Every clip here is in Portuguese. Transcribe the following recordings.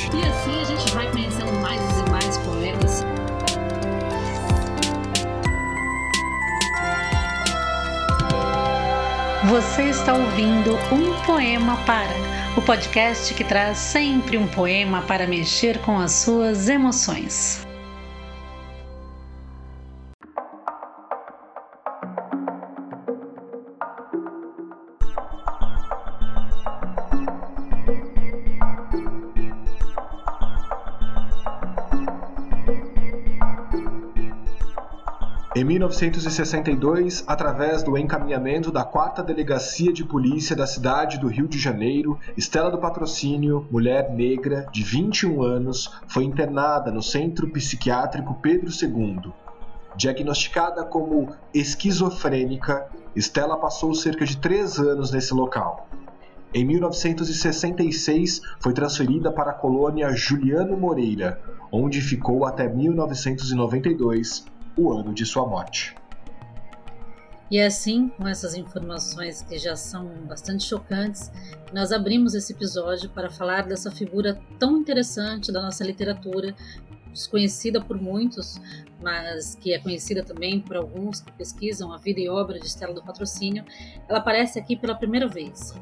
morte. E assim a gente vai conhecendo mais e mais poemas. Você está ouvindo Um Poema Para, o podcast que traz sempre um poema para mexer com as suas emoções. Em 1962, através do encaminhamento da 4 Delegacia de Polícia da cidade do Rio de Janeiro, Estela do Patrocínio, mulher negra de 21 anos, foi internada no Centro Psiquiátrico Pedro II. Diagnosticada como esquizofrênica, Estela passou cerca de três anos nesse local. Em 1966, foi transferida para a colônia Juliano Moreira, onde ficou até 1992 o ano de sua morte. E é assim, com essas informações que já são bastante chocantes, nós abrimos esse episódio para falar dessa figura tão interessante da nossa literatura, desconhecida por muitos, mas que é conhecida também por alguns que pesquisam a vida e obra de Estela do Patrocínio. Ela aparece aqui pela primeira vez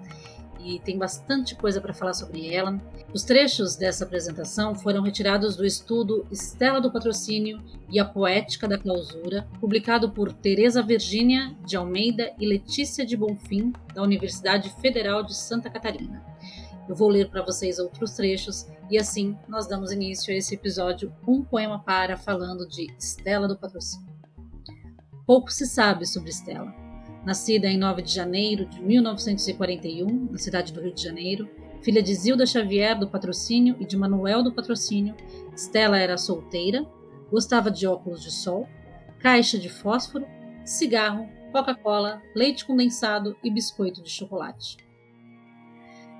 e tem bastante coisa para falar sobre ela. Os trechos dessa apresentação foram retirados do estudo Estela do Patrocínio e a Poética da Clausura, publicado por Teresa Virgínia de Almeida e Letícia de Bonfim, da Universidade Federal de Santa Catarina. Eu vou ler para vocês outros trechos e assim nós damos início a esse episódio Um Poema Para, falando de Estela do Patrocínio. Pouco se sabe sobre Estela Nascida em 9 de janeiro de 1941, na cidade do Rio de Janeiro, filha de Zilda Xavier do Patrocínio e de Manuel do Patrocínio, Stella era solteira, gostava de óculos de sol, caixa de fósforo, cigarro, Coca-Cola, leite condensado e biscoito de chocolate.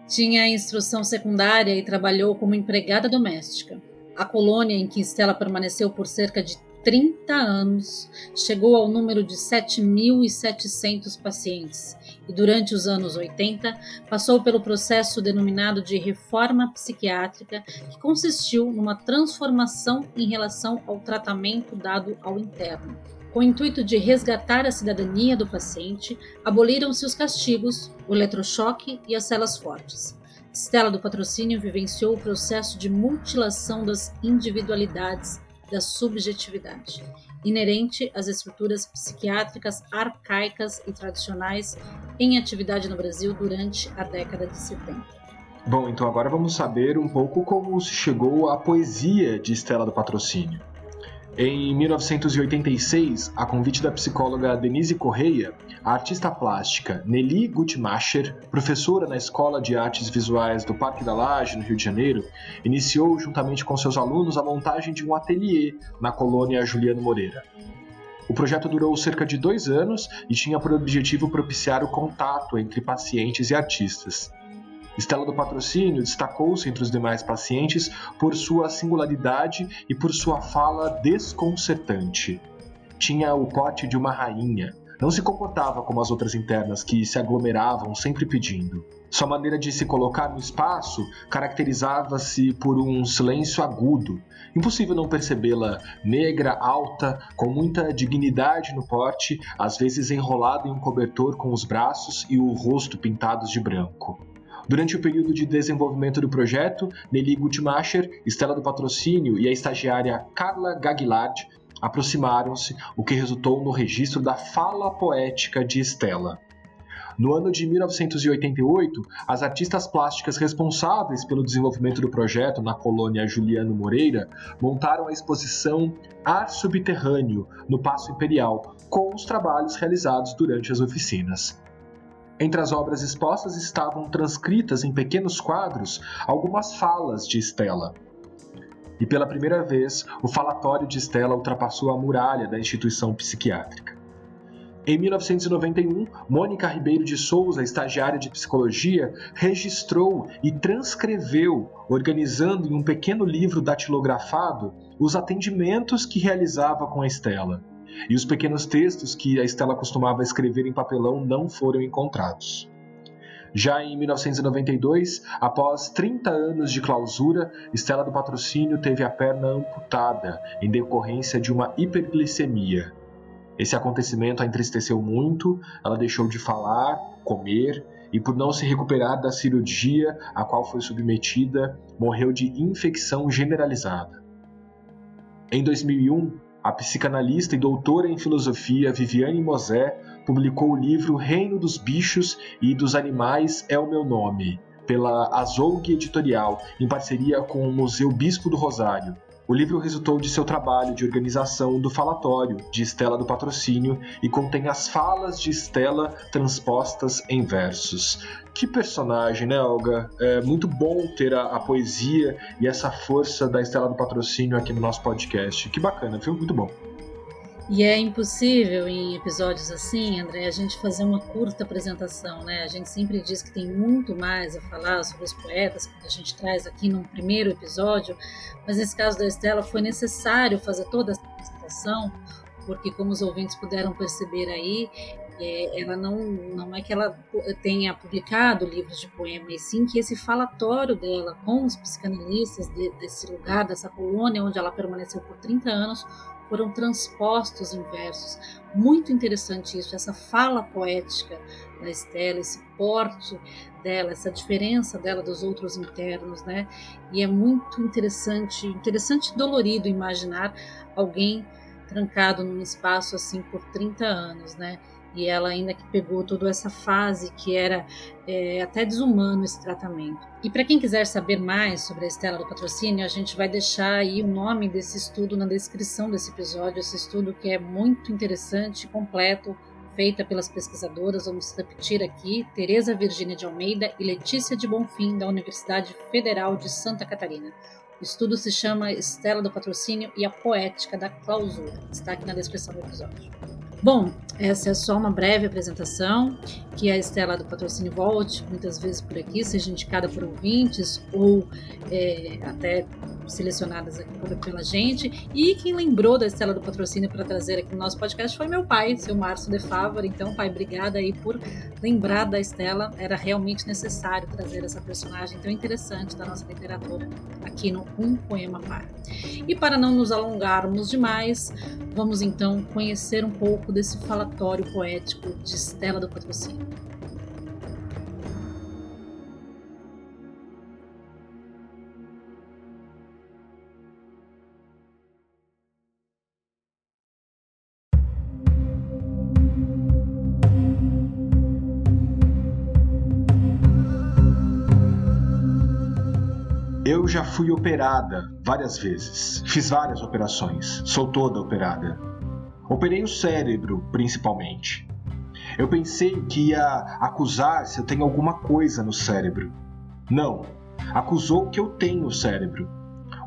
Tinha instrução secundária e trabalhou como empregada doméstica. A colônia em que Stella permaneceu por cerca de 30 anos, chegou ao número de 7.700 pacientes e, durante os anos 80, passou pelo processo denominado de reforma psiquiátrica, que consistiu numa transformação em relação ao tratamento dado ao interno. Com o intuito de resgatar a cidadania do paciente, aboliram-se os castigos, o eletrochoque e as celas fortes. Stella do Patrocínio vivenciou o processo de mutilação das individualidades da subjetividade, inerente às estruturas psiquiátricas arcaicas e tradicionais em atividade no Brasil durante a década de 70. Bom, então agora vamos saber um pouco como se chegou à poesia de Estela do Patrocínio. Em 1986, a convite da psicóloga Denise Correia, a artista plástica Nelly Gutmacher, professora na Escola de Artes Visuais do Parque da Laje, no Rio de Janeiro, iniciou, juntamente com seus alunos, a montagem de um ateliê na colônia Juliano Moreira. O projeto durou cerca de dois anos e tinha por objetivo propiciar o contato entre pacientes e artistas. Estela do Patrocínio destacou-se entre os demais pacientes por sua singularidade e por sua fala desconcertante. Tinha o pote de uma rainha. Não se comportava como as outras internas que se aglomeravam sempre pedindo. Sua maneira de se colocar no espaço caracterizava-se por um silêncio agudo. Impossível não percebê-la negra, alta, com muita dignidade no porte, às vezes enrolada em um cobertor com os braços e o rosto pintados de branco. Durante o período de desenvolvimento do projeto, Nelly Gutmacher, Estela do Patrocínio e a estagiária Carla Gaglard aproximaram-se, o que resultou no registro da fala poética de Estela. No ano de 1988, as artistas plásticas responsáveis pelo desenvolvimento do projeto na colônia Juliano Moreira montaram a exposição Ar Subterrâneo no Paço Imperial, com os trabalhos realizados durante as oficinas. Entre as obras expostas estavam transcritas em pequenos quadros algumas falas de Estela. E pela primeira vez, o falatório de Estela ultrapassou a muralha da instituição psiquiátrica. Em 1991, Mônica Ribeiro de Souza, estagiária de psicologia, registrou e transcreveu, organizando em um pequeno livro datilografado, os atendimentos que realizava com a Estela e os pequenos textos que a Estela costumava escrever em papelão não foram encontrados. Já em 1992, após 30 anos de clausura, Estela do Patrocínio teve a perna amputada em decorrência de uma hiperglicemia. Esse acontecimento a entristeceu muito, ela deixou de falar, comer e, por não se recuperar da cirurgia a qual foi submetida, morreu de infecção generalizada. Em 2001, a psicanalista e doutora em filosofia Viviane Mosé publicou o livro Reino dos Bichos e dos Animais é o Meu Nome, pela Azougue Editorial, em parceria com o Museu Bispo do Rosário. O livro resultou de seu trabalho de organização do falatório de Estela do Patrocínio e contém as falas de Estela transpostas em versos. Que personagem, né, Olga? É muito bom ter a, a poesia e essa força da Estela do Patrocínio aqui no nosso podcast. Que bacana, viu? Muito bom. E é impossível em episódios assim, André, a gente fazer uma curta apresentação, né? A gente sempre diz que tem muito mais a falar sobre os poetas que a gente traz aqui no primeiro episódio, mas nesse caso da Estela foi necessário fazer toda essa apresentação, porque como os ouvintes puderam perceber aí, é, ela não, não é que ela tenha publicado livros de poema, e sim que esse falatório dela com os psicanalistas de, desse lugar, dessa colônia onde ela permaneceu por 30 anos, foram transpostos em versos. Muito interessante isso, essa fala poética da Estela, esse porte dela, essa diferença dela dos outros internos, né? E é muito interessante, interessante e dolorido imaginar alguém trancado num espaço assim por 30 anos, né? E ela ainda que pegou toda essa fase que era é, até desumano esse tratamento. E para quem quiser saber mais sobre a Estela do Patrocínio, a gente vai deixar aí o nome desse estudo na descrição desse episódio, esse estudo que é muito interessante, completo, feita pelas pesquisadoras, vamos repetir aqui, Tereza Virgínia de Almeida e Letícia de Bonfim, da Universidade Federal de Santa Catarina. O estudo se chama Estela do Patrocínio e a Poética da Clausura. Está aqui na descrição do episódio. Bom, essa é só uma breve apresentação, que a Estela do Patrocínio volte muitas vezes por aqui, seja indicada por ouvintes ou é, até selecionadas aqui pela gente. E quem lembrou da Estela do Patrocínio para trazer aqui no nosso podcast foi meu pai, seu Márcio de Favor. Então, pai, obrigada aí por lembrar da Estela. Era realmente necessário trazer essa personagem tão interessante da nossa literatura aqui no Um Poema Par. E para não nos alongarmos demais, vamos então conhecer um pouco desse falatório poético de Estela do Patrocínio. Eu já fui operada várias vezes. Fiz várias operações. Sou toda operada. Operei o cérebro, principalmente. Eu pensei que ia acusar se eu tenho alguma coisa no cérebro. Não. Acusou que eu tenho cérebro.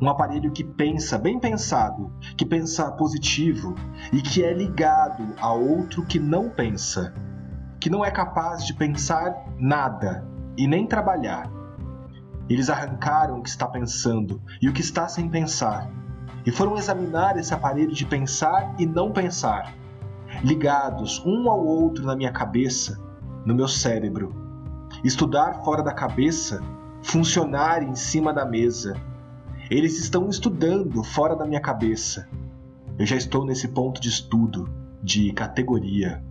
Um aparelho que pensa bem pensado, que pensa positivo e que é ligado a outro que não pensa, que não é capaz de pensar nada e nem trabalhar eles arrancaram o que está pensando e o que está sem pensar, e foram examinar esse aparelho de pensar e não pensar, ligados um ao outro na minha cabeça, no meu cérebro. Estudar fora da cabeça, funcionar em cima da mesa. Eles estão estudando fora da minha cabeça. Eu já estou nesse ponto de estudo, de categoria.